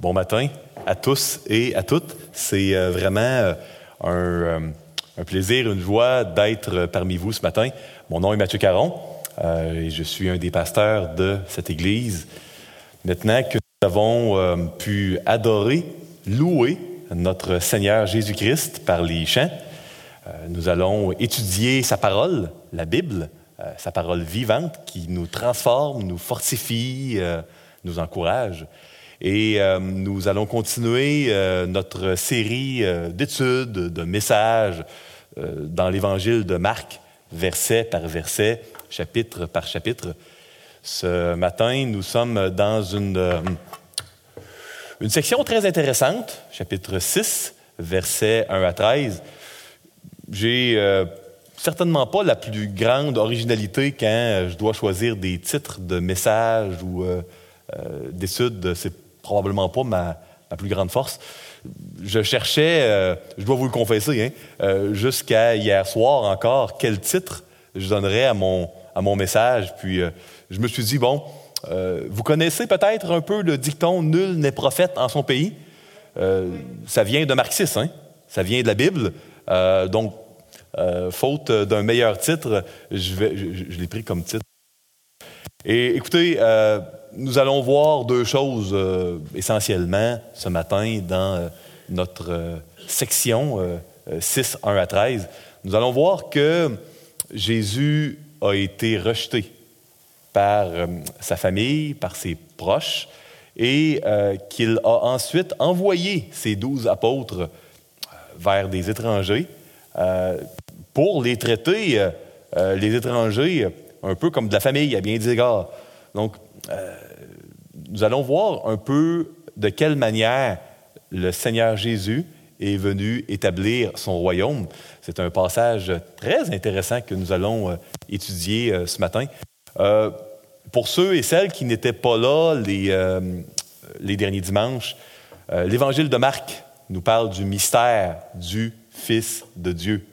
Bon matin à tous et à toutes. C'est euh, vraiment euh, un, euh, un plaisir, une joie d'être parmi vous ce matin. Mon nom est Mathieu Caron et je suis un des pasteurs de cette Église. Maintenant que nous avons pu adorer, louer notre Seigneur Jésus-Christ par les chants, nous allons étudier sa parole, la Bible, sa parole vivante qui nous transforme, nous fortifie, nous encourage. Et euh, nous allons continuer euh, notre série euh, d'études, de messages dans l'Évangile de Marc, verset par verset, chapitre par chapitre. Ce matin, nous sommes dans une, une section très intéressante, chapitre 6, versets 1 à 13. J'ai certainement pas la plus grande originalité quand je dois choisir des titres de messages ou d'études. Probablement pas ma, plus grande force. Je cherchais, euh, je dois vous le confesser, hein, euh, jusqu'à hier soir encore, quel titre je donnerais à mon, à mon message. Puis euh, je me suis dit, bon, vous connaissez peut-être un peu le dicton Nul n'est prophète en son pays. ça vient de Marxisme, hein? ça vient de la Bible. donc, faute d'un meilleur titre, je, vais, je l'ai pris comme titre. Et écoutez, nous allons voir deux choses euh, essentiellement ce matin dans euh, notre euh, section 6, 1 à 13. Nous allons voir que Jésus a été rejeté par sa famille, par ses proches, et qu'il a ensuite envoyé ses douze apôtres vers des étrangers pour les traiter, les étrangers, un peu comme de la famille, à bien des égards. Donc, nous allons voir un peu de quelle manière le Seigneur Jésus est venu établir son royaume. C'est un passage très intéressant que nous allons euh, étudier euh, ce matin. Euh, pour ceux et celles qui n'étaient pas là les derniers dimanches, l'Évangile de Marc nous parle du mystère du Fils de Dieu,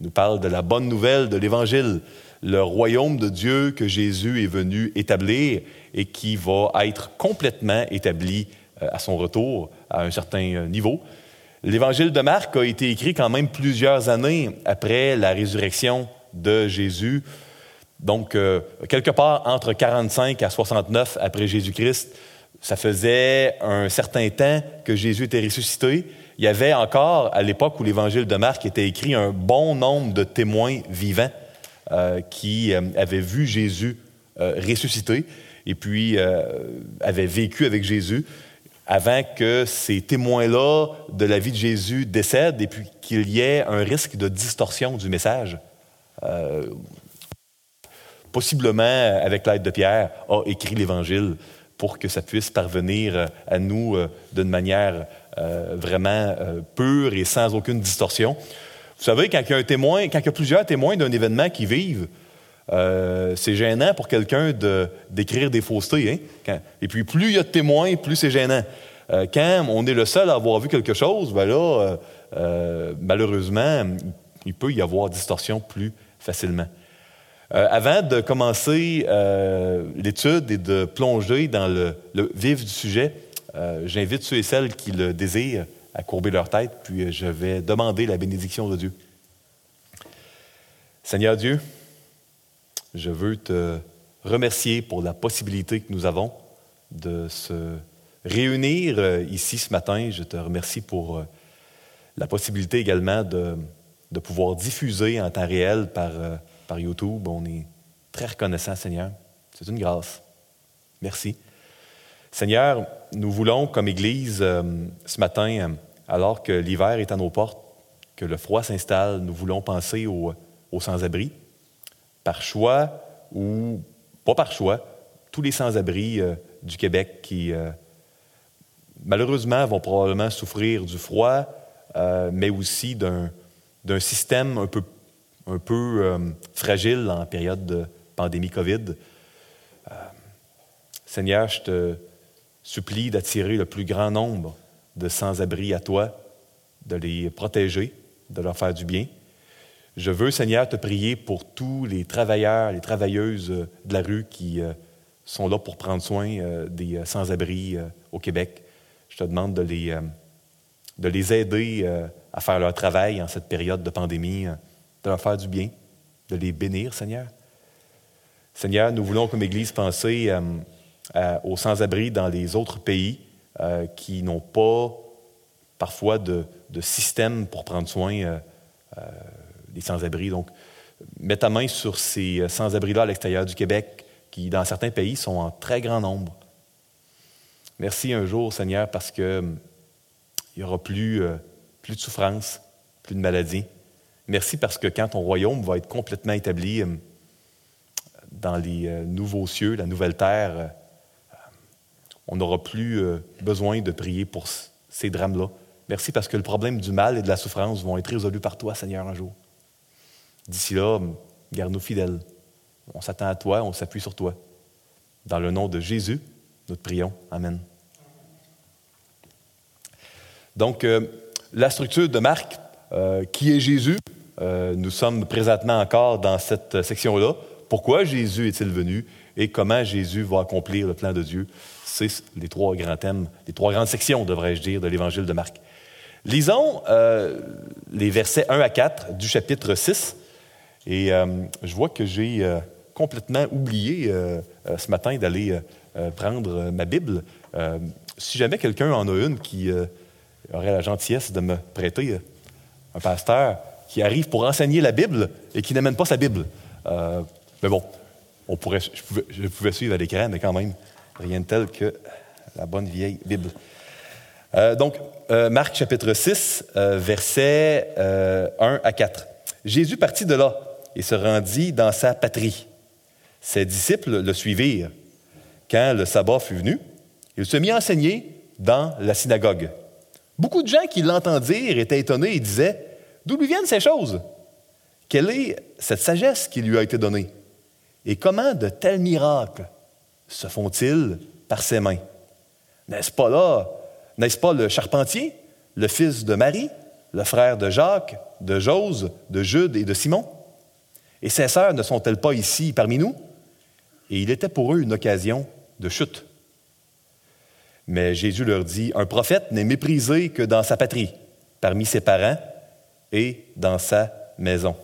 nous parle de la bonne nouvelle de l'Évangile, le royaume de Dieu que Jésus est venu établir et qui va être complètement établi euh, à son retour à un certain euh, niveau. L'évangile de Marc a été écrit quand même plusieurs années après la résurrection de Jésus, donc euh, quelque part entre 45 à 69 après Jésus-Christ. Ça faisait un certain temps que Jésus était ressuscité. Il y avait encore, à l'époque où l'évangile de Marc était écrit, un bon nombre de témoins vivants qui avaient vu Jésus ressuscité et puis euh, avait vécu avec Jésus avant que ces témoins-là de la vie de Jésus décèdent et puis qu'il y ait un risque de distorsion du message. Euh, possiblement, avec l'aide de Pierre, a écrit l'Évangile pour que ça puisse parvenir à nous euh, d'une manière vraiment pure et sans aucune distorsion. Vous savez, quand il y a un témoin, quand il y a plusieurs témoins d'un événement qui vivent, euh, c'est gênant pour quelqu'un d'écrire des faussetés. Hein? et puis, plus il y a de témoins, plus c'est gênant. Euh, quand on est le seul à avoir vu quelque chose, ben là, euh, malheureusement, il peut y avoir distorsion plus facilement. avant de commencer l'étude et de plonger dans le, le vif du sujet, j'invite ceux et celles qui le désirent à courber leur tête, puis je vais demander la bénédiction de Dieu. Seigneur Dieu, je veux te remercier pour la possibilité que nous avons de se réunir euh, ici ce matin. Je te remercie pour euh, la possibilité également de, de pouvoir diffuser en temps réel par, euh, par YouTube. On est très reconnaissant, Seigneur. C'est une grâce. Merci. Seigneur, nous voulons, comme Église, ce matin, alors que l'hiver est à nos portes, que le froid s'installe, nous voulons penser aux, sans-abri, par choix ou pas par choix, tous les sans-abri euh, du Québec qui, euh, malheureusement, vont probablement souffrir du froid, euh, mais aussi d'un, système un peu, un peu fragile en période de pandémie COVID. Seigneur, je te supplie d'attirer le plus grand nombre de sans-abri à toi, de les protéger, de leur faire du bien. Je veux, Seigneur, te prier pour tous les travailleurs, les travailleuses euh, de la rue qui euh, sont là pour prendre soin euh, des sans-abri au Québec. je te demande de les, de les aider à faire leur travail en cette période de pandémie, de leur faire du bien, de les bénir, Seigneur. Seigneur, nous voulons comme Église penser aux sans-abri dans les autres pays qui n'ont pas parfois de, système pour prendre soin des sans-abri. Donc, mets ta main sur ces sans-abri-là à l'extérieur du Québec, qui, dans certains pays, sont en très grand nombre. Merci un jour, Seigneur, parce qu'il hum, n'y aura plus, euh, plus de souffrance, plus de maladie. Merci parce que quand ton royaume va être complètement établi hum, dans les euh, nouveaux cieux, la nouvelle terre, euh, on n'aura plus besoin de prier pour ces drames-là. Merci parce que le problème du mal et de la souffrance vont être résolus par toi, Seigneur, un jour. D'ici là, garde-nous fidèles. On s'attend à toi, on s'appuie sur toi. Dans le nom de Jésus, nous te prions. Amen. Donc, euh, la structure de Marc, euh, qui est Jésus, euh, nous sommes présentement encore dans cette section-là. Pourquoi Jésus est-il venu? Et comment Jésus va accomplir le plan de Dieu? C'est les trois grands thèmes, les trois grandes sections, devrais-je dire, de l'Évangile de Marc. Lisons les versets 1 à 4 du chapitre 6 et euh, je vois que j'ai euh, complètement oublié euh, ce matin d'aller prendre ma Bible. si jamais quelqu'un en a une qui aurait la gentillesse de me prêter un pasteur qui arrive pour enseigner la Bible et qui n'amène pas sa Bible. mais bon, je, pouvais, suivre à l'écran, mais quand même, rien de tel que la bonne vieille Bible. donc, Marc chapitre 6, versets 1 à 4. Jésus partit de là et se rendit dans sa patrie. Ses disciples le suivirent. Quand le sabbat fut venu, il se mit à enseigner dans la synagogue. Beaucoup de gens qui l'entendirent étaient étonnés et disaient D'où lui viennent ces choses? Quelle est cette sagesse qui lui a été donnée? Et comment de tels miracles se font-ils par ses mains? N'est-ce pas là N'est-ce pas le charpentier, le fils de Marie, le frère de Jacques, de Jose, de Jude et de Simon? Et ces sœurs ne sont-elles pas ici parmi nous? Et il était pour eux une occasion de chute. Mais Jésus leur dit, un prophète n'est méprisé que dans sa patrie, parmi ses parents et dans sa maison.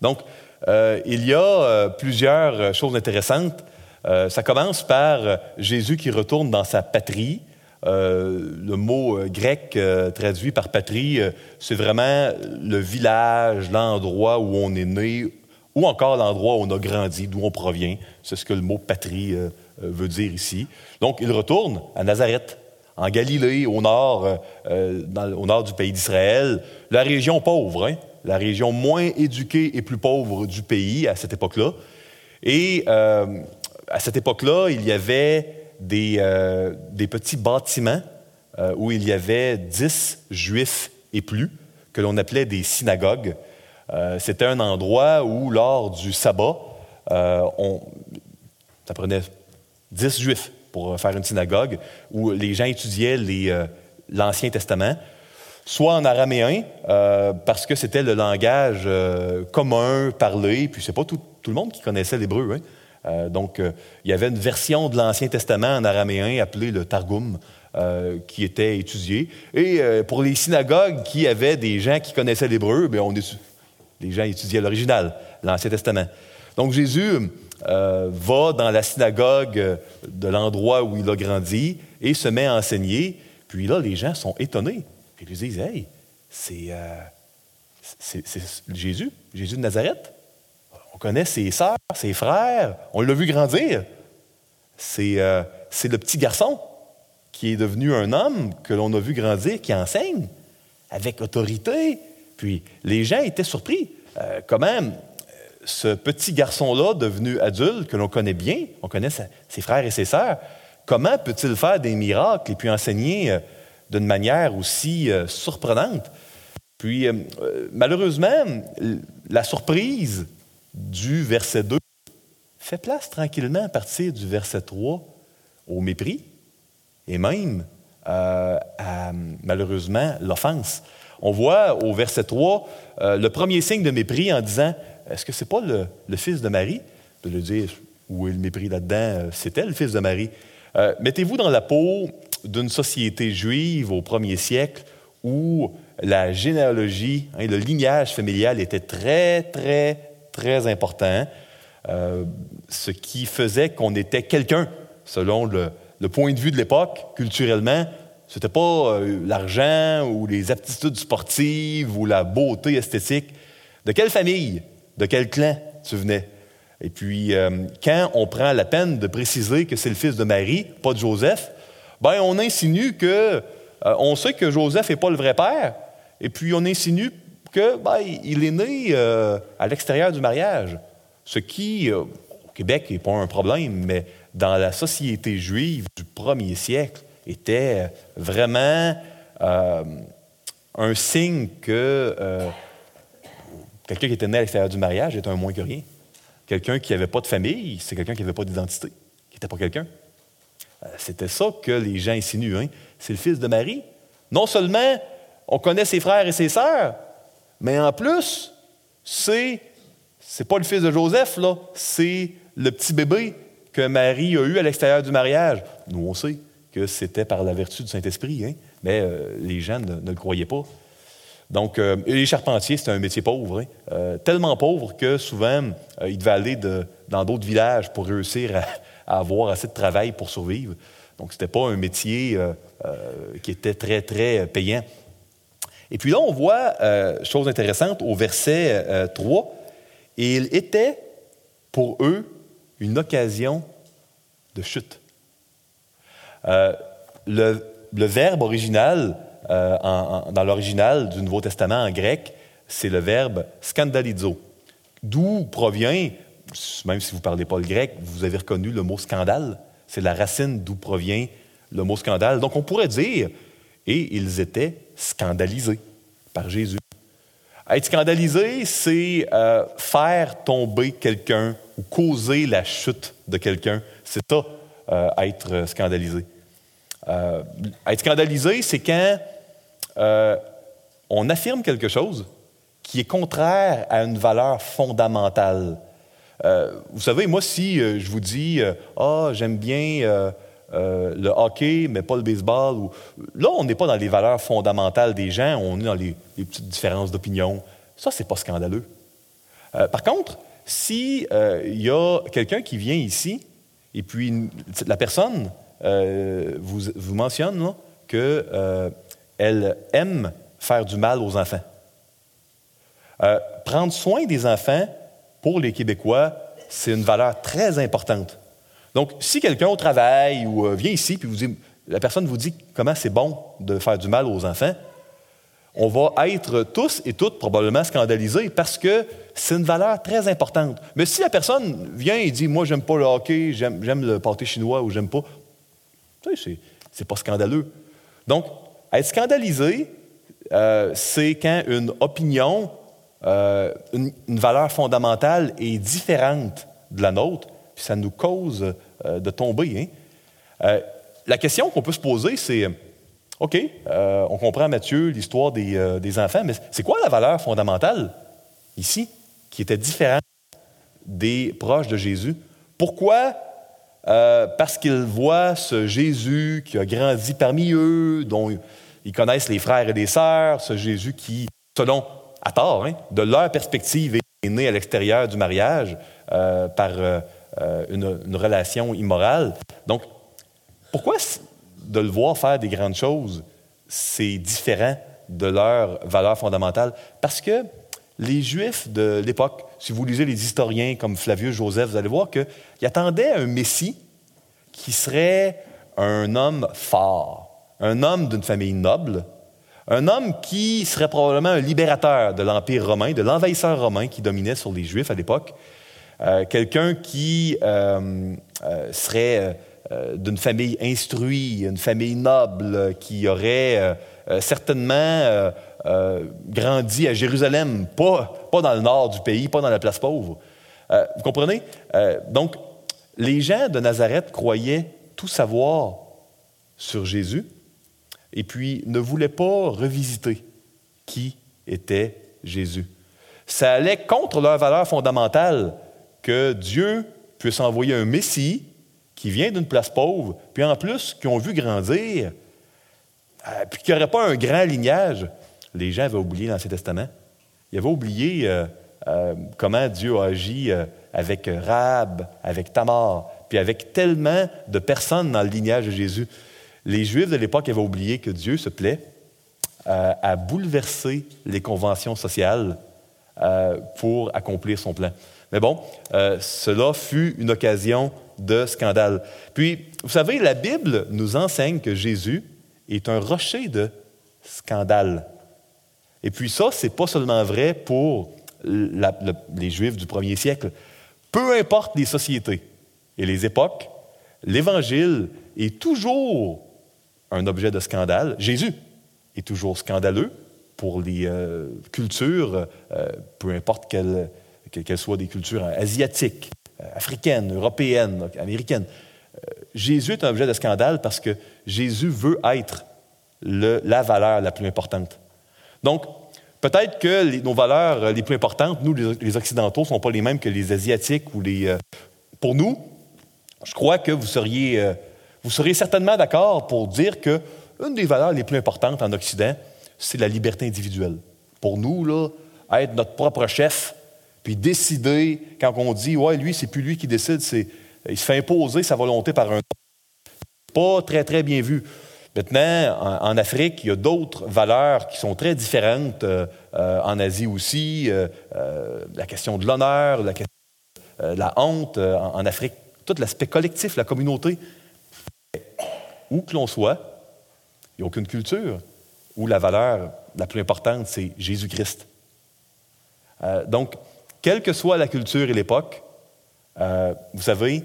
Donc, euh, il y a euh, plusieurs choses intéressantes. Euh, ça commence par Jésus qui retourne dans sa patrie, euh, le mot euh, grec euh, traduit par patrie, c'est vraiment le village, l'endroit où on est né, ou encore l'endroit où on a grandi, d'où on provient. C'est ce que le mot patrie veut dire ici. Donc, il retourne à Nazareth, en Galilée, au nord, au nord du pays d'Israël, la région pauvre, hein, la région moins éduquée et plus pauvre du pays à cette époque-là. Et à cette époque-là, il y avait euh, des, petits bâtiments euh, où il y avait dix juifs et plus, que l'on appelait des synagogues. Euh, c'était un endroit où, lors du sabbat, on, ça prenait dix juifs pour faire une synagogue, où les gens étudiaient l'Ancien Testament, soit en araméen, parce que c'était le langage commun, parlé, puis c'est pas tout, le monde qui connaissait l'hébreu. Hein. Euh, donc, euh, il y avait une version de l'Ancien Testament en araméen appelée le Targum, euh, qui était étudiée. Et pour les synagogues qui avaient des gens qui connaissaient l'hébreu, bien, on est, les gens étudiaient l'original, l'Ancien Testament. Donc, Jésus va dans la synagogue de l'endroit où il a grandi et se met à enseigner. Puis là, les gens sont étonnés. Ils lui disent Hey, c'est Jésus, Jésus de Nazareth connaît ses sœurs, ses frères, on l'a vu grandir. Euh, c'est le petit garçon qui est devenu un homme que l'on a vu grandir, qui enseigne avec autorité. Puis les gens étaient surpris. Euh, comment euh, ce petit garçon-là, devenu adulte, que l'on connaît bien, on connaît ses frères et ses sœurs, comment peut-il faire des miracles et puis enseigner d'une manière aussi surprenante? Puis, malheureusement, la surprise du verset 2 fait place tranquillement à partir du verset 3 au mépris et même euh, à malheureusement l'offense. On voit au verset 3 euh, le premier signe de mépris en disant Est-ce que ce n'est pas le, fils de Marie? De le dire Où est le mépris là-dedans? C'était le fils de Marie. Euh, mettez-vous dans la peau d'une société juive au premier siècle où la généalogie, hein, le lignage familial était très, très, très important, euh, ce qui faisait qu'on était quelqu'un, selon le, point de vue de l'époque, culturellement. Ce n'était pas euh, l'argent ou les aptitudes sportives ou la beauté esthétique. De quelle famille, de quel clan tu venais? Et puis, euh, quand on prend la peine de préciser que c'est le fils de Marie, pas de Joseph, ben on insinue que on sait que Joseph n'est pas le vrai père, et puis on insinue que ben, il est né euh, à l'extérieur du mariage, ce qui, euh, au Québec, n'est pas un problème, mais dans la société juive du premier siècle, était vraiment euh, un signe que quelqu'un qui était né à l'extérieur du mariage était un moins que rien. Quelqu'un qui n'avait pas de famille, c'est quelqu'un qui n'avait pas d'identité, qui n'était pas quelqu'un. C'était ça que les gens insinuent. Hein. C'est le fils de Marie. Non seulement on connaît ses frères et ses sœurs, mais en plus, c'est c'est pas le fils de Joseph, là, c'est le petit bébé que Marie a eu à l'extérieur du mariage. Nous, on sait que c'était par la vertu du Saint-Esprit, hein, mais euh, les gens ne, le croyaient pas. Donc, euh, les charpentiers, c'était un métier pauvre, hein. euh, tellement pauvre que souvent, ils devaient aller dans d'autres villages pour réussir à, à, avoir assez de travail pour survivre. Donc, ce n'était pas un métier qui était très, très payant. Et puis là, on voit, euh, chose intéressante, au verset 3, euh, il était pour eux une occasion de chute. Euh, le, verbe original, dans l'original du Nouveau Testament en grec, c'est le verbe scandalizo, d'où provient, même si vous ne parlez pas le grec, vous avez reconnu le mot scandale, c'est la racine d'où provient le mot scandale. Donc on pourrait dire et ils étaient scandalisés par Jésus. Être scandalisé, c'est euh, faire tomber quelqu'un ou causer la chute de quelqu'un. C'est ça, euh, être scandalisé. Euh, être scandalisé, c'est quand on affirme quelque chose qui est contraire à une valeur fondamentale. Vous savez, moi, si je vous dis Ah, j'aime bien euh, le hockey, mais pas le baseball. Là, on n'est pas dans les valeurs fondamentales des gens, on est dans les, petites différences d'opinion. Ça, c'est pas scandaleux. Euh, par contre, si euh, il y a quelqu'un qui vient ici, et puis la personne vous, vous, mentionne qu'elle aime faire du mal aux enfants. prendre soin des enfants, pour les Québécois, c'est une valeur très importante. Donc, si quelqu'un au travail ou euh, vient ici, puis vous dit, la personne vous dit comment c'est bon de faire du mal aux enfants, on va être tous et toutes probablement scandalisés parce que c'est une valeur très importante. Mais si la personne vient et dit, moi, j'aime pas le hockey, j'aime le pâté chinois ou j'aime pas, tu sais, c'est pas scandaleux. Donc, être scandalisé, euh, c'est quand une opinion, euh, une, valeur fondamentale est différente de la nôtre, ça nous cause euh, de tomber. Hein. Euh, la question qu'on peut se poser, c'est, OK, on comprend, Matthieu, l'histoire des, enfants, mais c'est quoi la valeur fondamentale ici qui était différente des proches de Jésus? Pourquoi? parce qu'ils voient ce Jésus qui a grandi parmi eux, dont ils connaissent les frères et les sœurs, ce Jésus qui, selon, à tort, hein, de leur perspective, est né à l'extérieur du mariage par euh, une, relation immorale. Donc, pourquoi de le voir faire des grandes choses, c'est différent de leur valeur fondamentale? Parce que les Juifs de l'époque, si vous lisez les historiens comme Flavius Joseph, vous allez voir qu'ils attendaient un Messie qui serait un homme fort, un homme d'une famille noble, un homme qui serait probablement un libérateur de l'Empire romain, de l'envahisseur romain qui dominait sur les Juifs à l'époque, euh, quelqu'un qui euh, euh, serait d'une famille instruite, une famille noble, qui aurait certainement grandi à Jérusalem, pas, pas dans le nord du pays, pas dans la place pauvre. vous comprenez? donc, les gens de Nazareth croyaient tout savoir sur Jésus et puis ne voulaient pas revisiter qui était Jésus. Ça allait contre leur valeur fondamentale que Dieu puisse envoyer un Messie qui vient d'une place pauvre, puis en plus, qui ont vu grandir, euh, puis qui n'aurait pas un grand lignage, les gens avaient oublié l'Ancien Testament. Ils avaient oublié euh, euh, comment Dieu a agi avec Rab, avec Tamar, puis avec tellement de personnes dans le lignage de Jésus. Les Juifs de l'époque avaient oublié que Dieu se plaît à bouleverser les conventions sociales pour accomplir son plan. Mais bon, cela fut une occasion de scandale. Puis, vous savez, la Bible nous enseigne que Jésus est un rocher de scandale. Et puis ça, c'est pas seulement vrai pour les Juifs du premier siècle. Peu importe les sociétés et les époques, l'Évangile est toujours un objet de scandale. Jésus est toujours scandaleux pour les euh, cultures, euh, peu importe qu'elles soient des cultures asiatiques, euh, africaines, européennes, américaines. Jésus est un objet de scandale parce que Jésus veut être la valeur la plus importante. Donc, peut-être que nos valeurs les plus importantes, nous, les, Occidentaux, ne sont pas les mêmes que les Asiatiques ou les. Pour nous, je crois que vous seriez, vous seriez certainement d'accord pour dire que une des valeurs les plus importantes en Occident, c'est la liberté individuelle. Pour nous, là, être notre propre chef, puis décider, quand on dit, ouais, lui, c'est plus lui qui décide, c'est, il se fait imposer sa volonté par un pas très, très bien vu. Maintenant, en, Afrique, il y a d'autres valeurs qui sont très différentes. Euh, euh, en Asie aussi, euh, la question de l'honneur, la, la honte. en, Afrique, tout l'aspect collectif, la communauté. Où que l'on soit, il n'y a aucune culture où la valeur la plus importante, c'est Jésus-Christ. donc, quelle que soit la culture et l'époque, vous savez,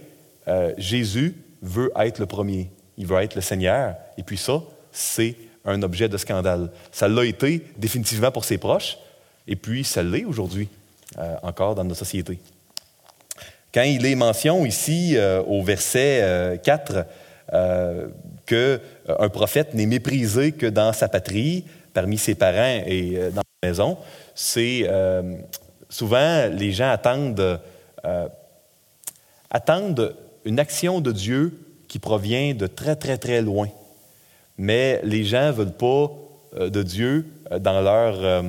Jésus veut être le premier il veut être le Seigneur. Et puis ça, c'est un objet de scandale. Ça l'a été définitivement pour ses proches, et puis ça l'est aujourd'hui euh, encore dans notre société. Quand il est mention ici euh, au verset 4 euh, qu'un prophète n'est méprisé que dans sa patrie, parmi ses parents et dans sa maison, c'est souvent les gens attendent, attendent une action de Dieu qui provient de très, très, très loin. Mais les gens veulent pas euh, de Dieu euh, dans leur, euh,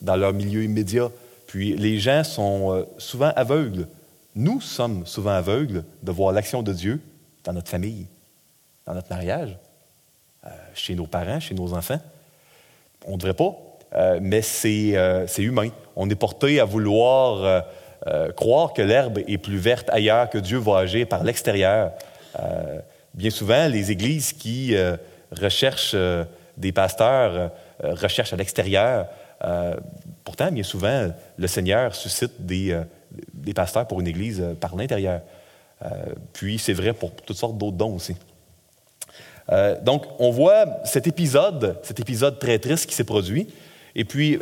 dans leur milieu immédiat. Puis les gens sont souvent aveugles. Nous sommes souvent aveugles de voir l'action de Dieu dans notre famille, dans notre mariage, chez nos parents, chez nos enfants. On ne devrait pas, mais c'est humain. On est porté à vouloir croire que l'herbe est plus verte ailleurs, que Dieu va agir par l'extérieur. Euh, bien souvent, les églises qui euh, recherchent euh, des pasteurs recherchent à l'extérieur. pourtant, bien souvent, le Seigneur suscite des, des pasteurs pour une église par l'intérieur. puis, c'est vrai pour toutes sortes d'autres dons aussi. Donc, on voit cet épisode, cet épisode très triste qui s'est produit. Et puis,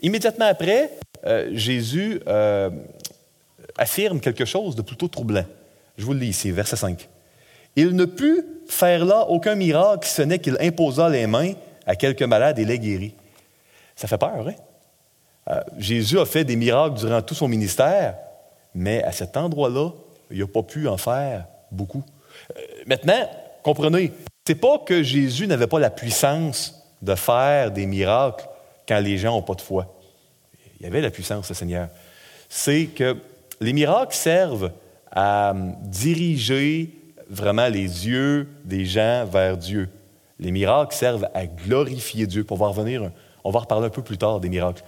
immédiatement après, Jésus affirme quelque chose de plutôt troublant. Je vous le lis ici, verset 5. Il ne put faire là aucun miracle, ce n'est qu'il imposa les mains à quelques malades et les guérit. Ça fait peur, hein? Euh, Jésus a fait des miracles durant tout son ministère, mais à cet endroit-là, il n'a pas pu en faire beaucoup. Euh, maintenant, comprenez, c'est pas que Jésus n'avait pas la puissance de faire des miracles quand les gens n'ont pas de foi. Il y avait la puissance, le Seigneur. C'est que les miracles servent à diriger vraiment les yeux des gens vers Dieu. Les miracles servent à glorifier Dieu. Pour voir revenir, on va reparler un peu plus tard des miracles.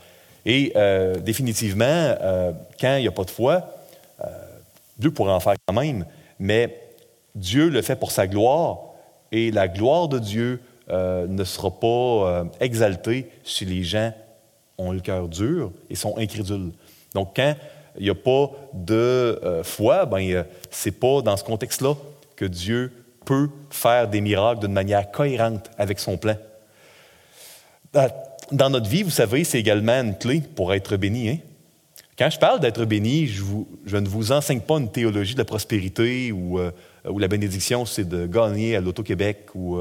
Et euh, définitivement, euh, quand il n'y a pas de foi, euh, Dieu pourrait en faire quand même, mais Dieu le fait pour sa gloire, et la gloire de Dieu ne sera pas exaltée si les gens ont le cœur dur et sont incrédules. Donc, quand il n'y a pas de euh, foi, ben, euh, c'est pas dans ce contexte-là que Dieu peut faire des miracles d'une manière cohérente avec son plan. Dans notre vie, vous savez, c'est également une clé pour être béni. Hein. Quand je parle d'être béni, je, ne vous enseigne pas une théologie de la prospérité ou, euh, la bénédiction, c'est de gagner à l'Auto-Québec ou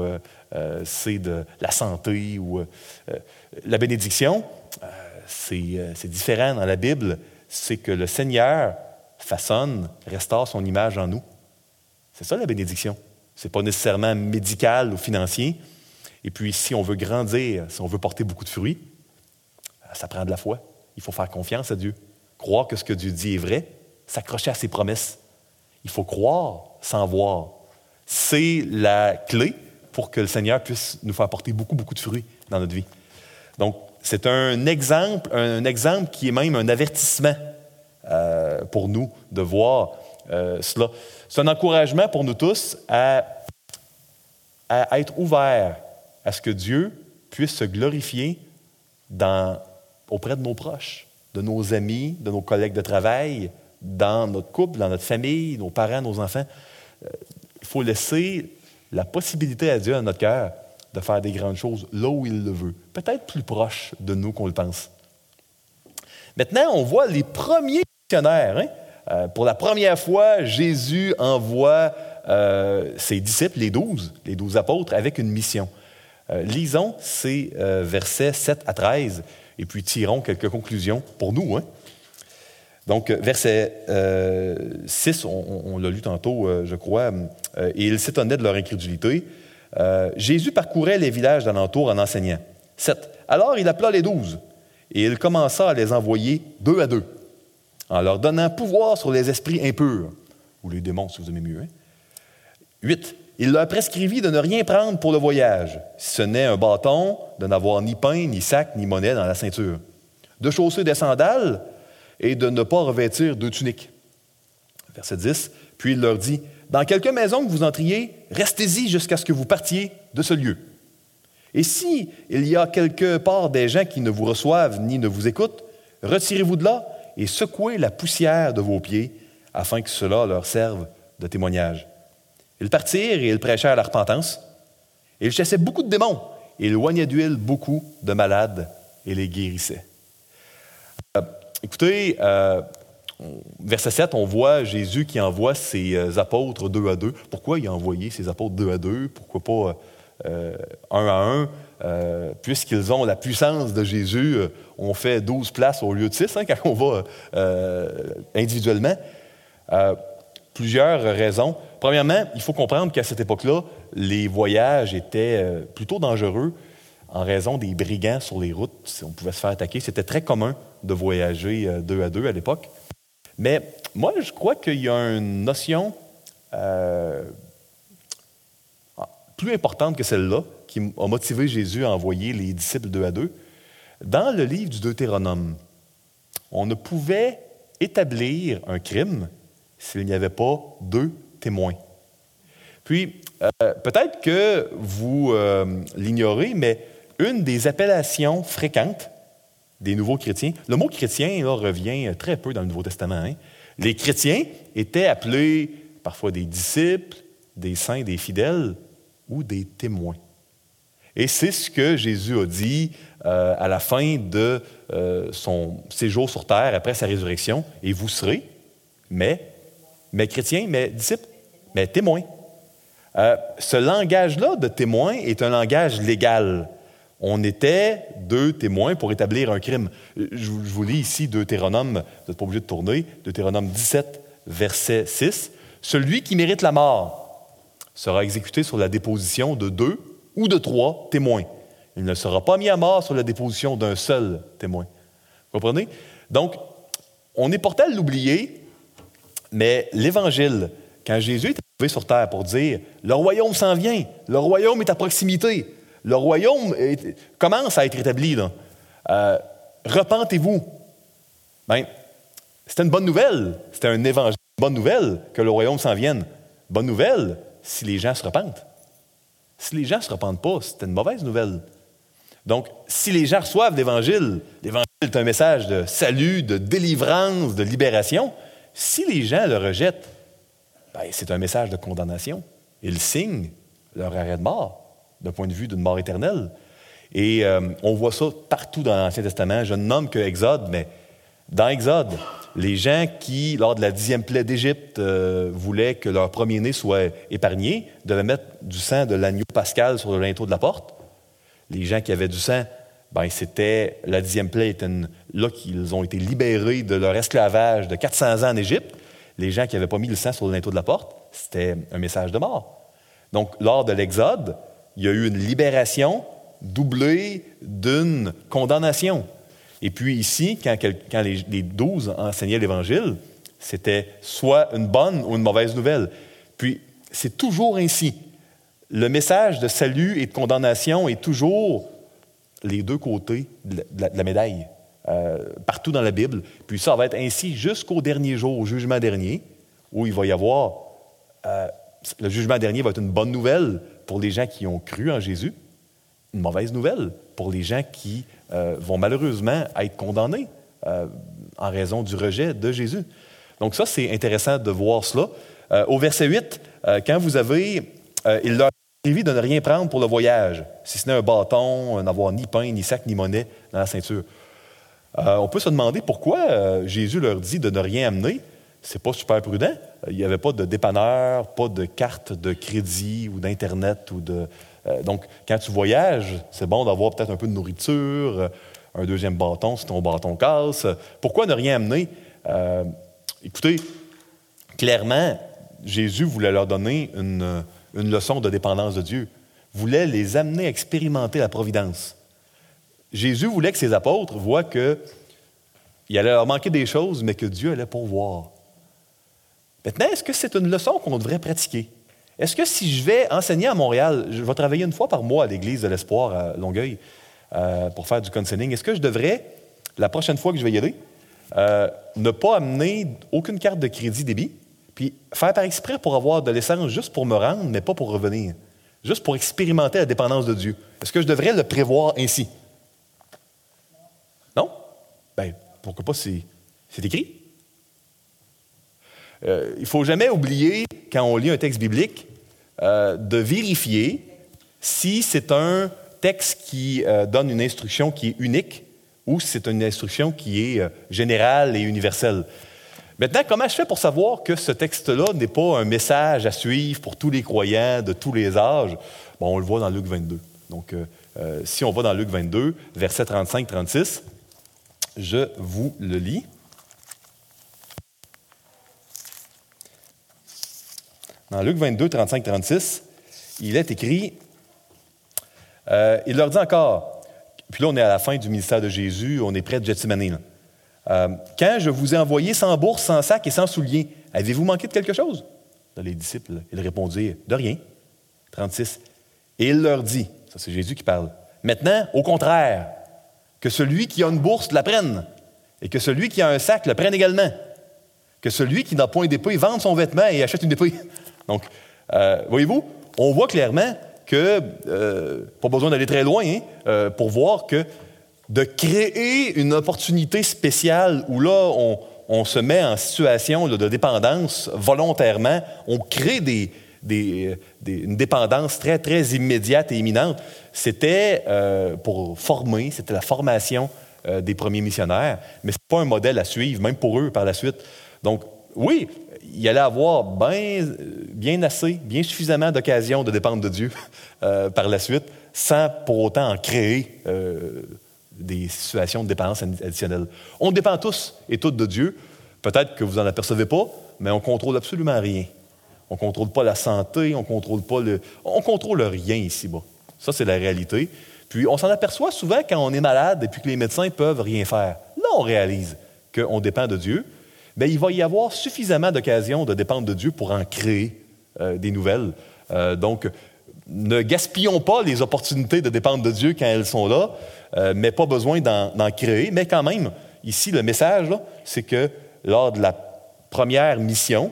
c'est de la santé. Ou, la bénédiction, c'est différent dans la Bible c'est que le Seigneur façonne, restaure son image en nous. C'est ça la bénédiction. Ce n'est pas nécessairement médical ou financier. Et puis, si on veut grandir, si on veut porter beaucoup de fruits, ça prend de la foi. Il faut faire confiance à Dieu. Croire que ce que Dieu dit est vrai, s'accrocher à ses promesses. Il faut croire sans voir. C'est la clé pour que le Seigneur puisse nous faire porter beaucoup, beaucoup de fruits dans notre vie. Donc, c'est un exemple, un exemple qui est même un avertissement euh, pour nous de voir euh, cela. C'est un encouragement pour nous tous à, à, être ouverts à ce que Dieu puisse se glorifier auprès de nos proches, de nos amis, de nos collègues de travail, dans notre couple, dans notre famille, nos parents, nos enfants. Euh, il faut laisser la possibilité à Dieu dans notre cœur de faire des grandes choses là où il le veut, peut-être plus proche de nous qu'on le pense. Maintenant, on voit les premiers missionnaires. Hein? Euh, pour la première fois, Jésus envoie euh, ses disciples, les douze, les douze apôtres, avec une mission. Lisons ces versets 7 à 13 et puis tirons quelques conclusions pour nous. Hein? Donc, verset 6, on, on l'a lu tantôt, je crois, et ils s'étonnaient de leur incrédulité. Jésus parcourait les villages d'alentour en enseignant. 7. Alors il appela les douze et il commença à les envoyer deux à deux en leur donnant pouvoir sur les esprits impurs, ou les démons si vous aimez mieux. 8. Hein. Il leur prescrivit de ne rien prendre pour le voyage, si ce n'est un bâton, de n'avoir ni pain, ni sac, ni monnaie dans la ceinture, de chausser des sandales et de ne pas revêtir de tunique. Verset 10. Puis il leur dit, Dans quelque maison que vous entriez, restez-y jusqu'à ce que vous partiez de ce lieu. Et si il y a quelque part des gens qui ne vous reçoivent ni ne vous écoutent, retirez-vous de là et secouez la poussière de vos pieds, afin que cela leur serve de témoignage. Ils partirent et ils prêchèrent la repentance. ils chassaient beaucoup de démons. Et ils oignaient d'huile beaucoup de malades et les guérissaient. Euh, écoutez, euh, verset 7, on voit Jésus qui envoie ses euh, apôtres deux à deux. Pourquoi il a envoyé ses apôtres deux à deux? Pourquoi pas un à un? Euh, puisqu'ils ont la puissance de Jésus, euh, on fait 12 places au lieu de 6 hein, quand on va euh, individuellement. plusieurs raisons. Premièrement, il faut comprendre qu'à cette époque-là, les voyages étaient plutôt dangereux en raison des brigands sur les routes. On pouvait se faire attaquer. C'était très commun de voyager deux à deux à l'époque. Mais moi, je crois qu'il y a une notion plus importante que celle-là, qui a motivé Jésus à envoyer les disciples deux à deux. Dans le livre du Deutéronome, on ne pouvait établir un crime s'il n'y avait pas deux témoins. Puis, euh, peut-être que vous euh, l'ignorez, mais une des appellations fréquentes des nouveaux chrétiens, le mot chrétien revient très peu dans le Nouveau Testament. Hein. Les chrétiens étaient appelés parfois des disciples, des saints, des fidèles ou des témoins. Et c'est ce que Jésus a dit euh, à la fin de euh, son séjour sur terre après sa résurrection. Et vous serez, mais, mais chrétiens, mais disciples, mais témoins. Euh, ce langage-là de témoin est un langage légal. On était deux témoins pour établir un crime. Je, vous lis ici Deutéronome, vous n'êtes pas obligé de tourner, Deutéronome 17, verset 6. Celui qui mérite la mort sera exécuté sur la déposition de deux ou de trois témoins. Il ne sera pas mis à mort sur la déposition d'un seul témoin. Vous comprenez? Donc, on est porté à l'oublier, mais l'Évangile, quand Jésus est arrivé sur terre pour dire Le royaume s'en vient, le royaume est à proximité, le royaume commence à être établi, euh, repentez-vous. Ben, c'était une bonne nouvelle, c'était un évangile, bonne nouvelle que le royaume s'en vienne. Bonne nouvelle si les gens se repentent. Si les gens ne se repentent pas, c'est une mauvaise nouvelle. Donc, si les gens reçoivent l'Évangile, l'Évangile est un message de salut, de délivrance, de libération. Si les gens le rejettent, ben, c'est un message de condamnation. Ils signent leur arrêt de mort, d'un point de vue d'une mort éternelle. Et euh, on voit ça partout dans l'Ancien Testament. Je ne nomme que Exode, mais dans Exode, les gens qui, lors de la dixième plaie d'Égypte, euh, voulaient que leur premier-né soit épargné, devaient mettre du sang de l'agneau pascal sur le linteau de la porte. Les gens qui avaient du sang, ben, c'était la dixième plaie était là qu'ils ont été libérés de leur esclavage de 400 ans en Égypte. Les gens qui n'avaient pas mis le sang sur le linteau de la porte, c'était un message de mort. Donc, lors de l'Exode, il y a eu une libération doublée d'une condamnation. Et puis ici, quand, les, douze enseignaient l'Évangile, c'était soit une bonne ou une mauvaise nouvelle. Puis, c'est toujours ainsi. Le message de salut et de condamnation est toujours les deux côtés de la, médaille, euh, partout dans la Bible. Puis ça va être ainsi jusqu'au dernier jour, au jugement dernier, où il va y avoir... Euh, le jugement dernier va être une bonne nouvelle pour les gens qui ont cru en Jésus, une mauvaise nouvelle pour les gens qui euh, vont malheureusement être condamnés en raison du rejet de Jésus. Donc ça, c'est intéressant de voir cela. au verset 8, quand vous avez... il leur de ne rien prendre pour le voyage, si ce n'est un bâton, n'avoir ni pain, ni sac, ni monnaie dans la ceinture. Euh, on peut se demander pourquoi euh, Jésus leur dit de ne rien amener. C'est pas super prudent. Il n'y avait pas de dépanneur, pas de carte de crédit ou d'Internet. ou de. Euh, donc, quand tu voyages, c'est bon d'avoir peut-être un peu de nourriture, un deuxième bâton si ton bâton casse. Pourquoi ne rien amener? écoutez, clairement, Jésus voulait leur donner une une leçon de dépendance de Dieu, voulait les amener à expérimenter la providence. Jésus voulait que ses apôtres voient qu'il allait leur manquer des choses, mais que Dieu allait pourvoir. Maintenant, est-ce que c'est une leçon qu'on devrait pratiquer? Est-ce que si je vais enseigner à Montréal, je vais travailler une fois par mois à l'Église de l'Espoir à Longueuil euh, pour faire du counseling, est-ce que je devrais, la prochaine fois que je vais y aller, euh, ne pas amener aucune carte de crédit débit, puis faire par exprès pour avoir de l'essence juste pour me rendre, mais pas pour revenir. Juste pour expérimenter la dépendance de Dieu? Est-ce que je devrais le prévoir ainsi? Non? Ben, pourquoi pas, c'est, écrit? Euh, il ne faut jamais oublier, quand on lit un texte biblique, euh, de vérifier si c'est un texte qui euh, donne une instruction qui est unique ou si c'est une instruction qui est générale et universelle. Maintenant, comment je fais pour savoir que ce texte-là n'est pas un message à suivre pour tous les croyants de tous les âges? Bon, on le voit dans Luc 22. Donc, si on va dans Luc 22, versets 35-36, je vous le lis. Dans Luc 22, 35-36, il est écrit, euh, il leur dit encore, puis là on est à la fin du ministère de Jésus, on est près de Gethsemane. Euh, quand je vous ai envoyé sans bourse, sans sac et sans souliers, avez-vous manqué de quelque chose? les disciples, ils répondirent, de rien. 36. Et il leur dit, ça c'est Jésus qui parle, maintenant, au contraire, que celui qui a une bourse la prenne, et que celui qui a un sac le prenne également. Que celui qui n'a point d'épée vende son vêtement et achète une épée. Donc, euh, voyez-vous, on voit clairement que, euh, pas besoin d'aller très loin, hein, pour voir que de créer une opportunité spéciale où là, on, se met en situation de dépendance volontairement, on crée des, une dépendance très, très immédiate et imminente. C'était euh, pour former, c'était la formation euh, des premiers missionnaires, mais ce n'est pas un modèle à suivre, même pour eux par la suite. Donc, oui, il allait avoir bien, bien assez, bien suffisamment d'occasions de dépendre de Dieu euh, par la suite, sans pour autant en créer des situations de dépendance additionnelle. On dépend tous et toutes de Dieu. Peut-être que vous n'en apercevez pas, mais on contrôle absolument rien. On ne contrôle pas la santé, on contrôle pas le... On contrôle rien ici-bas. Ça, c'est la réalité. Puis on s'en aperçoit souvent quand on est malade et puis que les médecins ne peuvent rien faire. Là, on réalise qu'on dépend de Dieu. Bien, il va y avoir suffisamment d'occasions de dépendre de Dieu pour en créer euh, des nouvelles. Euh, donc, ne gaspillons pas les opportunités de dépendre de Dieu quand elles sont là, euh, mais pas besoin d'en créer. Mais quand même, ici, le message, c'est que lors de la première mission,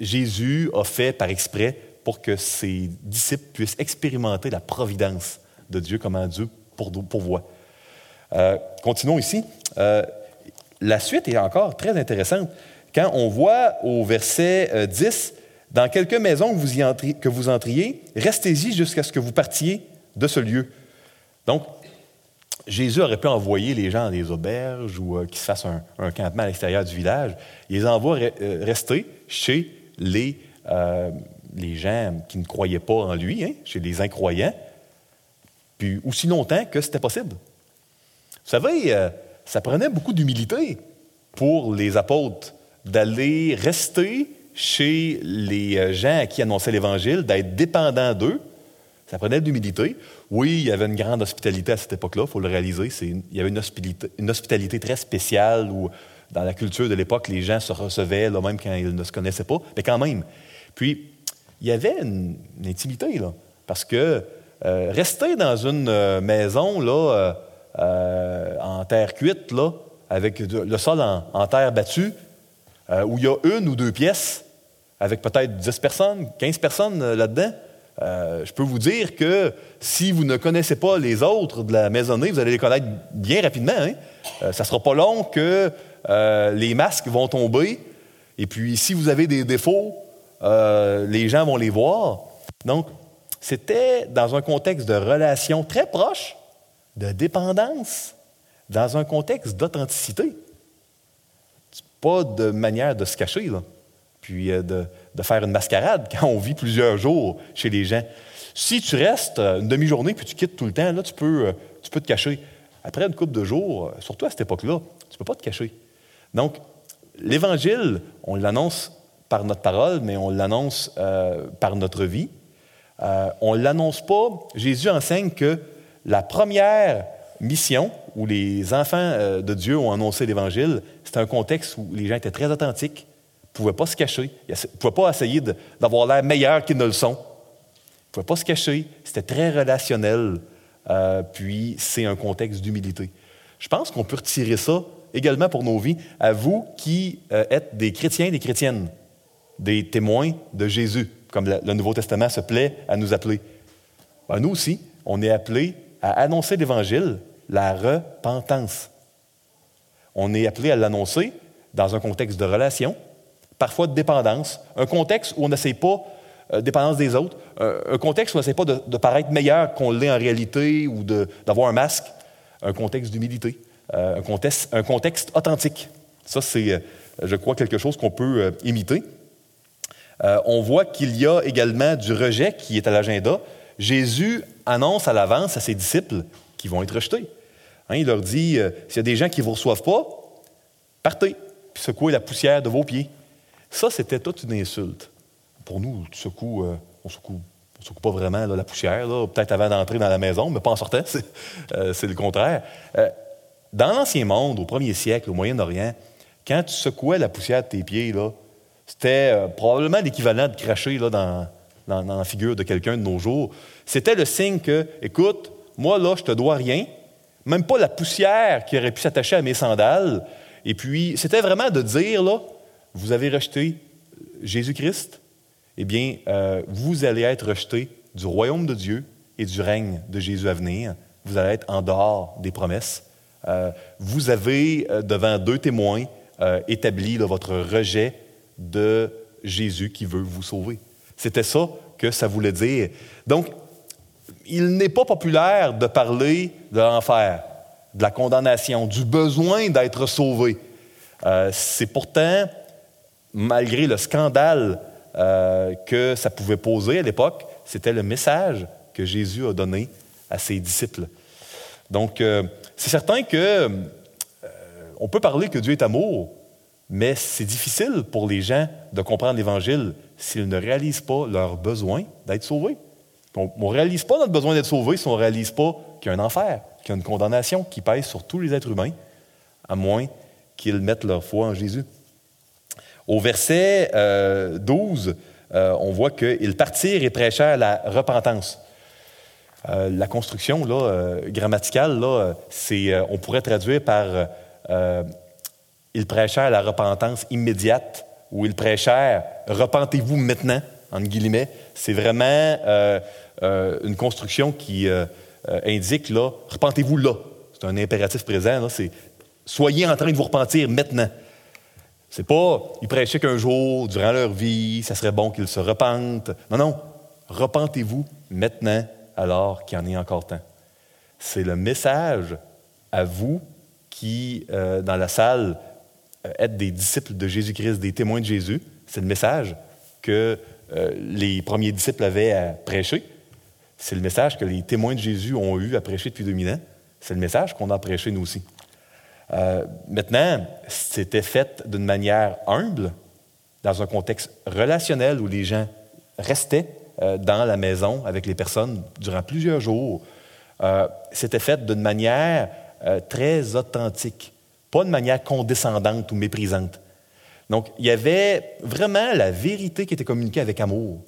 Jésus a fait par exprès pour que ses disciples puissent expérimenter la providence de Dieu, comment Dieu pourvoit. Euh, continuons ici. La suite est encore très intéressante. Quand on voit au verset 10, dans quelque maison que vous, y que vous entriez, restez-y jusqu'à ce que vous partiez de ce lieu. Donc, Jésus aurait pu envoyer les gens dans des auberges ou euh, qu'ils se fassent un, campement à l'extérieur du village. Il les envoie euh, rester chez les, euh, les gens qui ne croyaient pas en lui, hein, chez les incroyants, puis aussi longtemps que c'était possible. Vous savez, ça prenait beaucoup d'humilité pour les apôtres d'aller rester chez les gens à qui annonçaient l'Évangile d'être dépendants d'eux. Ça prenait de l'humilité. Oui, il y avait une grande hospitalité à cette époque-là, il faut le réaliser. il y avait une hospitalité, une hospitalité, très spéciale où, dans la culture de l'époque, les gens se recevaient, là, même quand ils ne se connaissaient pas, mais quand même. Puis, il y avait une, intimité, là, parce que euh, rester dans une euh, maison là, euh, en terre cuite, là, avec le sol en, terre battue, où il y a une ou deux pièces, avec peut-être 10 personnes, 15 personnes là-dedans, je peux vous dire que si vous ne connaissez pas les autres de la maisonnée, vous allez les connaître bien rapidement. Hein. ça ne sera pas long que les masques vont tomber. Et puis, si vous avez des défauts, les gens vont les voir. Donc, c'était dans un contexte de relation très proche, de dépendance, dans un contexte d'authenticité. Pas de manière de se cacher, puis euh, de, faire une mascarade quand on vit plusieurs jours chez les gens. Si tu restes euh, une demi-journée puis tu quittes tout le temps, là, tu peux, euh, tu peux te cacher. Après une couple de jours, surtout à cette époque-là, tu ne peux pas te cacher. Donc, l'Évangile, on l'annonce par notre parole, mais on l'annonce par notre vie. On ne l'annonce pas. Jésus enseigne que la première mission où les enfants euh, de Dieu ont annoncé l'Évangile, c'était un contexte où les gens étaient très authentiques, ne pouvaient pas se cacher, ne pouvaient pas essayer d'avoir l'air meilleur qu'ils ne le sont. Ils ne pouvaient pas se cacher. C'était très relationnel. Euh, puis c'est un contexte d'humilité. Je pense qu'on peut retirer ça également pour nos vies, à vous qui êtes des chrétiens, des chrétiennes, des témoins de Jésus comme le Nouveau Testament se plaît à nous appeler. Ben, nous aussi, on est appelés à annoncer l'Évangile, la repentance. On est appelé à l'annoncer dans un contexte de relation, parfois de dépendance, un contexte où on n'essaie pas euh, dépendance des autres, un contexte où on n'essaie pas de, paraître meilleur qu'on l'est en réalité ou d'avoir un masque, un contexte d'humilité, euh, un, contexte, un contexte authentique. Ça, c'est, euh, je crois, quelque chose qu'on peut imiter. On voit qu'il y a également du rejet qui est à l'agenda. Jésus annonce à l'avance à ses disciples qu'ils vont être rejetés. Hein, il leur dit, euh, s'il y a des gens qui ne vous reçoivent pas, partez, puis secouez la poussière de vos pieds. Ça, c'était toute une insulte. Pour nous, tout ce coup, euh, on ne secoue, pas vraiment la poussière, peut-être avant d'entrer dans la maison, mais pas en sortant, c'est le contraire. dans l'Ancien Monde, au premier siècle, au Moyen-Orient, quand tu secouais la poussière de tes pieds, c'était euh, probablement l'équivalent de cracher dans, la figure de quelqu'un de nos jours. C'était le signe que, écoute, moi là, je te dois rien, même pas la poussière qui aurait pu s'attacher à mes sandales. Et puis, c'était vraiment de dire, là, vous avez rejeté Jésus-Christ, eh bien, euh, vous allez être rejeté du royaume de Dieu et du règne de Jésus à venir. Vous allez être en dehors des promesses. Euh, vous avez, devant deux témoins, établi votre rejet de Jésus qui veut vous sauver. C'était ça que ça voulait dire. Donc, il n'est pas populaire de parler de l'enfer, de la condamnation, du besoin d'être sauvé. Euh, c'est pourtant, malgré le scandale euh, que ça pouvait poser à l'époque, c'était le message que Jésus a donné à ses disciples. Donc, euh, c'est certain que on peut parler que Dieu est amour, mais c'est difficile pour les gens de comprendre l'Évangile s'ils ne réalisent pas leur besoin d'être sauvés. On ne réalise pas notre besoin d'être sauvé si on ne réalise pas qu'il y a un enfer, qu'il y a une condamnation qui pèse sur tous les êtres humains, à moins qu'ils mettent leur foi en Jésus. Au verset 12, euh, euh, on voit qu'ils partirent et prêchèrent la repentance. Euh, la construction là, grammaticale, là, on pourrait traduire par ils prêchèrent la repentance immédiate ou ils prêchèrent repentez-vous maintenant, en guillemets. C'est vraiment euh, euh, une construction qui euh, indique là, repentez-vous là. C'est un impératif présent. C'est soyez en train de vous repentir maintenant. C'est pas ils prêchaient qu'un jour, durant leur vie, ça serait bon qu'ils se repentent. Non, non. Repentez-vous maintenant alors qu'il y en est encore temps. C'est le message à vous qui, dans la salle, être des disciples de Jésus-Christ, des témoins de Jésus. C'est le message que euh, les premiers disciples avaient à prêcher. C'est le message que les témoins de Jésus ont eu à prêcher depuis 2000 ans. C'est le message qu'on a prêché nous aussi. Euh, maintenant, c'était fait d'une manière humble, dans un contexte relationnel où les gens restaient euh, dans la maison avec les personnes durant plusieurs jours. Euh, c'était fait d'une manière euh, très authentique, pas de manière condescendante ou méprisante. Donc, il y avait vraiment la vérité qui était communiquée avec amour.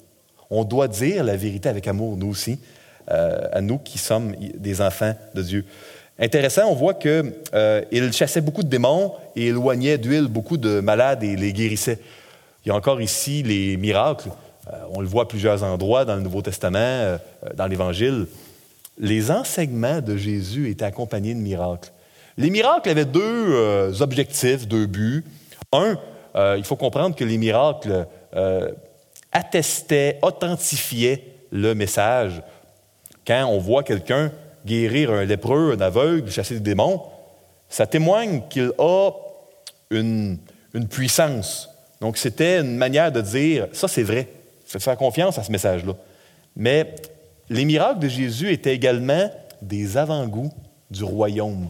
On doit dire la vérité avec amour, nous aussi, à nous qui sommes des enfants de Dieu. Intéressant, on voit qu'il euh, chassait beaucoup de démons et éloignait d'huile beaucoup de malades et les guérissait. Il y a encore ici les miracles. Euh, on le voit à plusieurs endroits dans le Nouveau Testament, euh, dans l'Évangile. Les enseignements de Jésus étaient accompagnés de miracles. Les miracles avaient deux objectifs, deux buts. Un, il faut comprendre que les miracles attestaient, authentifiaient le message. Quand on voit quelqu'un guérir un lépreux, un aveugle, chasser des démons, ça témoigne qu'il a une, puissance. Donc, c'était une manière de dire, ça c'est vrai, faut faire confiance à ce message-là. Mais les miracles de Jésus étaient également des avant-goûts du royaume.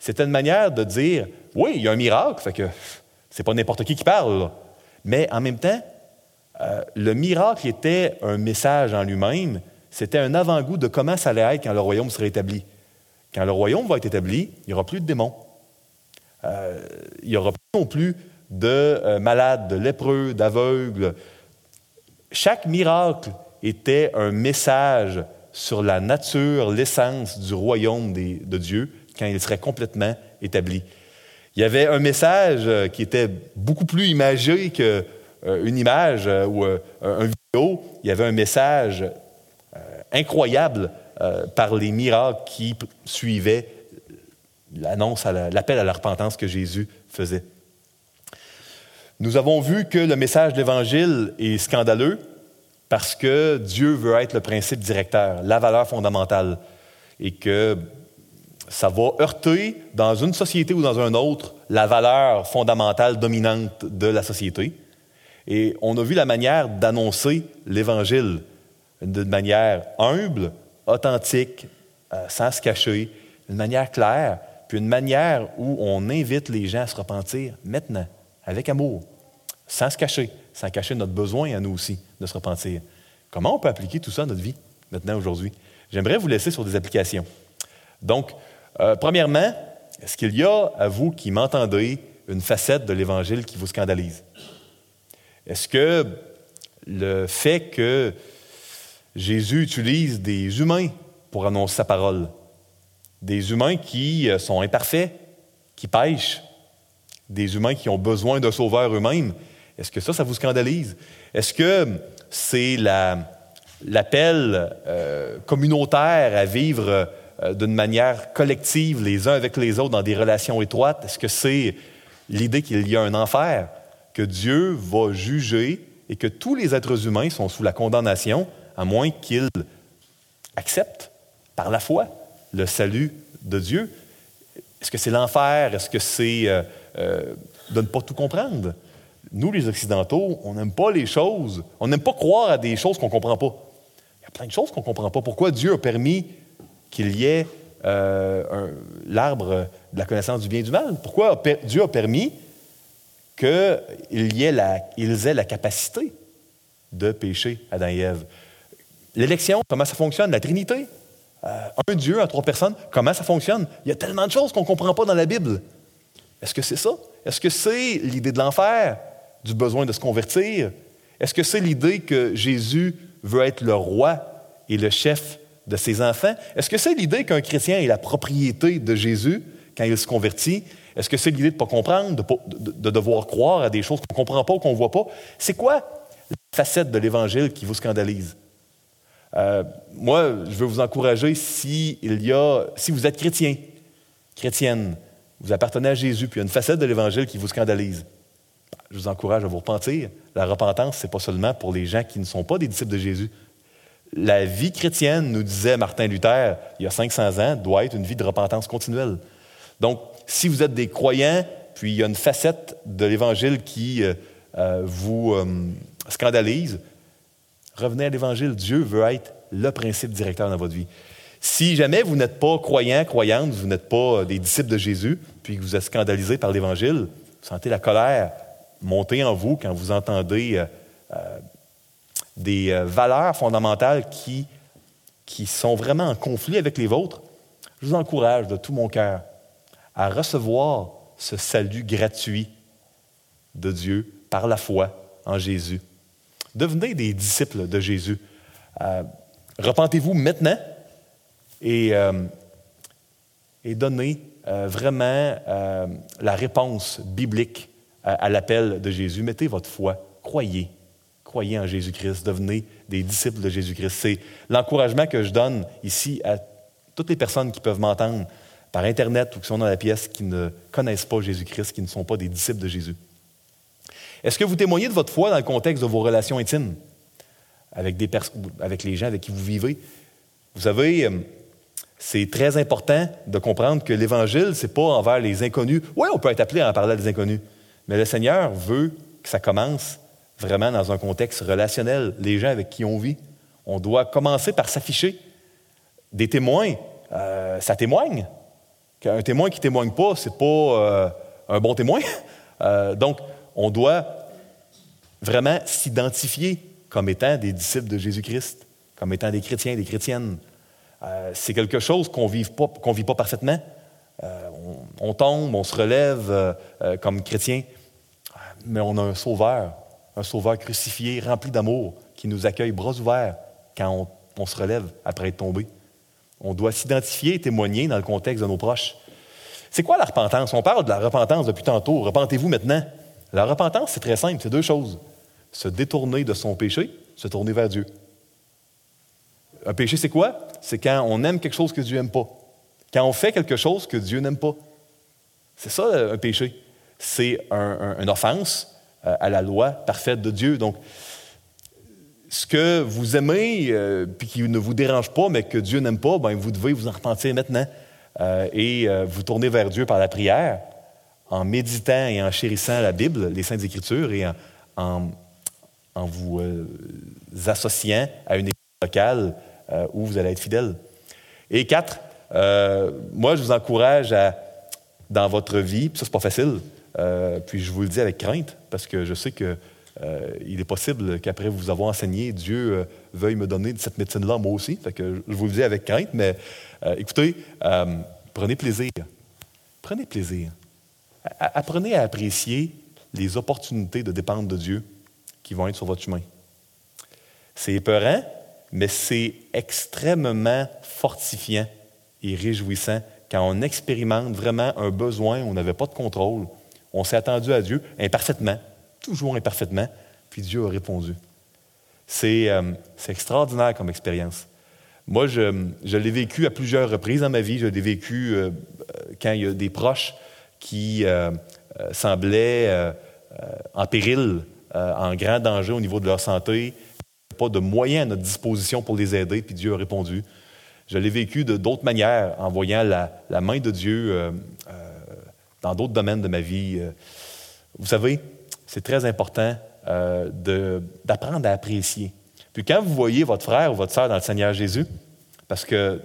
C'était une manière de dire, oui, il y a un miracle, fait que c'est pas n'importe qui qui parle, mais en même temps, euh, le miracle était un message en lui-même c'était un avant-goût de comment ça allait être quand le royaume serait établi. Quand le royaume va être établi, il n'y aura plus de démons. Euh, il n'y aura plus non plus de euh, malades, de lépreux, d'aveugles. Chaque miracle était un message sur la nature, l'essence du royaume de Dieu quand il serait complètement établi. Il y avait un message euh, qui était beaucoup plus imagé qu'une image ou un vidéo. Il y avait un message incroyable euh, par les miracles qui suivaient l'annonce, l'appel à la repentance que Jésus faisait. Nous avons vu que le message de l'Évangile est scandaleux parce que Dieu veut être le principe directeur, la valeur fondamentale, et que ça va heurter dans une société ou dans un autre la valeur fondamentale dominante de la société. Et on a vu la manière d'annoncer l'Évangile d'une manière humble, authentique, euh, sans se cacher, d'une manière claire, puis une manière où on invite les gens à se repentir maintenant, avec amour, sans se cacher, sans cacher notre besoin à nous aussi de se repentir. Comment on peut appliquer tout ça à notre vie maintenant, aujourd'hui? J'aimerais vous laisser sur des applications. Donc, euh, premièrement, est-ce qu'il y a, à vous qui m'entendez, une facette de l'Évangile qui vous scandalise? Est-ce que le fait que Jésus utilise des humains pour annoncer sa parole. Des humains qui euh, sont imparfaits, qui pêchent, des humains qui ont besoin d'un sauveur eux-mêmes. Est-ce que ça, ça vous scandalise? Est-ce que c'est l'appel euh, communautaire à vivre euh, d'une manière collective les uns avec les autres dans des relations étroites? Est-ce que c'est l'idée qu'il y a un enfer, que Dieu va juger et que tous les êtres humains sont sous la condamnation à moins qu'il accepte par la foi le salut de Dieu? Est-ce que c'est l'enfer? Est-ce que c'est euh, euh, de ne pas tout comprendre? Nous, les Occidentaux, on n'aime pas les choses. On n'aime pas croire à des choses qu'on ne comprend pas. Il y a plein de choses qu'on ne comprend pas. Pourquoi Dieu a permis qu'il y ait euh, l'arbre de la connaissance du bien et du mal? Pourquoi Dieu a permis qu'ils aient la capacité de pécher, Adam et Ève? L'élection, comment ça fonctionne? La Trinité? Euh, un Dieu à trois personnes, comment ça fonctionne? Il y a tellement de choses qu'on ne comprend pas dans la Bible. Est-ce que c'est ça? Est-ce que c'est l'idée de l'enfer, du besoin de se convertir? Est-ce que c'est l'idée que Jésus veut être le roi et le chef de ses enfants? Est-ce que c'est l'idée qu'un chrétien est la propriété de Jésus quand il se convertit? Est-ce que c'est l'idée de ne pas comprendre, de, de, devoir croire à des choses qu'on ne comprend pas ou qu'on ne voit pas? C'est quoi la facette de l'Évangile qui vous scandalise? Euh, moi, je veux vous encourager si il y a, si vous êtes chrétien, chrétienne, vous appartenez à Jésus, puis il y a une facette de l'Évangile qui vous scandalise. Je vous encourage à vous repentir. La repentance, ce n'est pas seulement pour les gens qui ne sont pas des disciples de Jésus. La vie chrétienne, nous disait Martin Luther il y a 500 ans, doit être une vie de repentance continuelle. Donc, si vous êtes des croyants, puis il y a une facette de l'Évangile qui euh, euh, vous scandalise, Revenez à l'Évangile. Dieu veut être le principe directeur dans votre vie. Si jamais vous n'êtes pas croyant, croyante, vous n'êtes pas euh, des disciples de Jésus, puis que vous êtes scandalisé par l'Évangile, vous sentez la colère monter en vous quand vous entendez des valeurs fondamentales qui, qui sont vraiment en conflit avec les vôtres, je vous encourage de tout mon cœur à recevoir ce salut gratuit de Dieu par la foi en Jésus. Devenez des disciples de Jésus. Euh, repentez-vous maintenant et, euh, et donnez euh, vraiment la réponse biblique à, l'appel de Jésus. Mettez votre foi, croyez, croyez en Jésus-Christ, devenez des disciples de Jésus-Christ. C'est l'encouragement que je donne ici à toutes les personnes qui peuvent m'entendre par Internet ou qui sont dans la pièce, qui ne connaissent pas Jésus-Christ, qui ne sont pas des disciples de Jésus. Est-ce que vous témoignez de votre foi dans le contexte de vos relations intimes avec, des avec les gens avec qui vous vivez? Vous savez, euh, c'est très important de comprendre que l'Évangile, ce n'est pas envers les inconnus. Oui, on peut être appelé à en parler à des inconnus, mais le Seigneur veut que ça commence vraiment dans un contexte relationnel, les gens avec qui on vit. On doit commencer par s'afficher. Des témoins, euh, ça témoigne. Un témoin qui ne témoigne pas, ce n'est pas euh, un bon témoin. donc, on doit vraiment s'identifier comme étant des disciples de Jésus-Christ, comme étant des chrétiens, des chrétiennes. Euh, c'est quelque chose qu'on ne vit pas parfaitement. Euh, on, tombe, on se relève euh, comme chrétien, mais on a un sauveur, un sauveur crucifié, rempli d'amour, qui nous accueille bras ouverts quand on, se relève après être tombé. On doit s'identifier et témoigner dans le contexte de nos proches. C'est quoi la repentance? On parle de la repentance depuis tantôt. Repentez-vous maintenant. La repentance, c'est très simple, c'est deux choses. Se détourner de son péché, se tourner vers Dieu. Un péché, c'est quoi? C'est quand on aime quelque chose que Dieu n'aime pas. Quand on fait quelque chose que Dieu n'aime pas. C'est ça, un péché. C'est une offense à la loi parfaite de Dieu. Donc, ce que vous aimez, euh, puis qui ne vous dérange pas, mais que Dieu n'aime pas, ben, vous devez vous en repentir maintenant euh, et vous tourner vers Dieu par la prière en méditant et en chérissant la Bible, les Saintes Écritures, et en, vous euh, associant à une église locale euh, où vous allez être fidèle. Et quatre, euh, moi, je vous encourage à, dans votre vie, puis ça, c'est pas facile, puis je vous le dis avec crainte, parce que je sais que il est possible qu'après vous avoir enseigné, Dieu veuille me donner cette médecine-là, moi aussi. Je vous le dis avec crainte, mais écoutez, prenez plaisir. Prenez plaisir. Apprenez à apprécier les opportunités de dépendre de Dieu qui vont être sur votre chemin. C'est épeurant, mais c'est extrêmement fortifiant et réjouissant quand on expérimente vraiment un besoin, on n'avait pas de contrôle, on s'est attendu à Dieu imparfaitement, toujours imparfaitement, puis Dieu a répondu. C'est euh, extraordinaire comme expérience. Moi, je, l'ai vécu à plusieurs reprises dans ma vie. Je l'ai vécu euh, quand il y a des proches qui euh, euh, semblaient euh, en péril, en grand danger au niveau de leur santé, pas de moyens à notre disposition pour les aider, puis Dieu a répondu. Je l'ai vécu de d'autres manières, en voyant la, main de Dieu dans d'autres domaines de ma vie. Vous savez, c'est très important d'apprendre à apprécier. Puis quand vous voyez votre frère ou votre sœur dans le Seigneur Jésus, parce que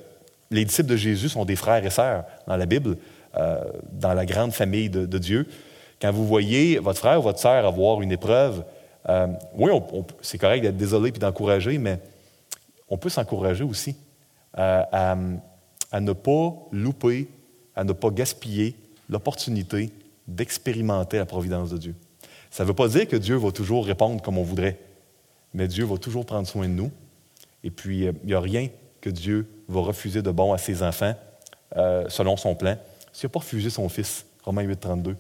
les disciples de Jésus sont des frères et sœurs dans la Bible, euh, dans la grande famille de, Dieu. Quand vous voyez votre frère ou votre sœur avoir une épreuve, euh, oui, c'est correct d'être désolé et d'encourager, mais on peut s'encourager aussi euh, à, ne pas louper, à ne pas gaspiller l'opportunité d'expérimenter la providence de Dieu. Ça ne veut pas dire que Dieu va toujours répondre comme on voudrait, mais Dieu va toujours prendre soin de nous. Et puis, il n'y a rien que Dieu va refuser de bon à ses enfants selon son plan. S'il n'a pas refusé son Fils, Romains 8, 32,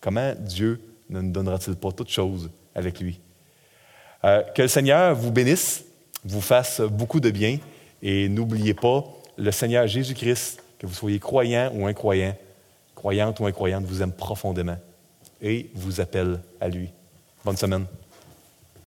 comment Dieu ne nous donnera-t-il pas toutes choses avec lui? Euh, que le Seigneur vous bénisse, vous fasse beaucoup de bien et n'oubliez pas, le Seigneur Jésus-Christ, que vous soyez croyant ou incroyant, croyante ou incroyante, vous aime profondément et vous appelle à lui. Bonne semaine.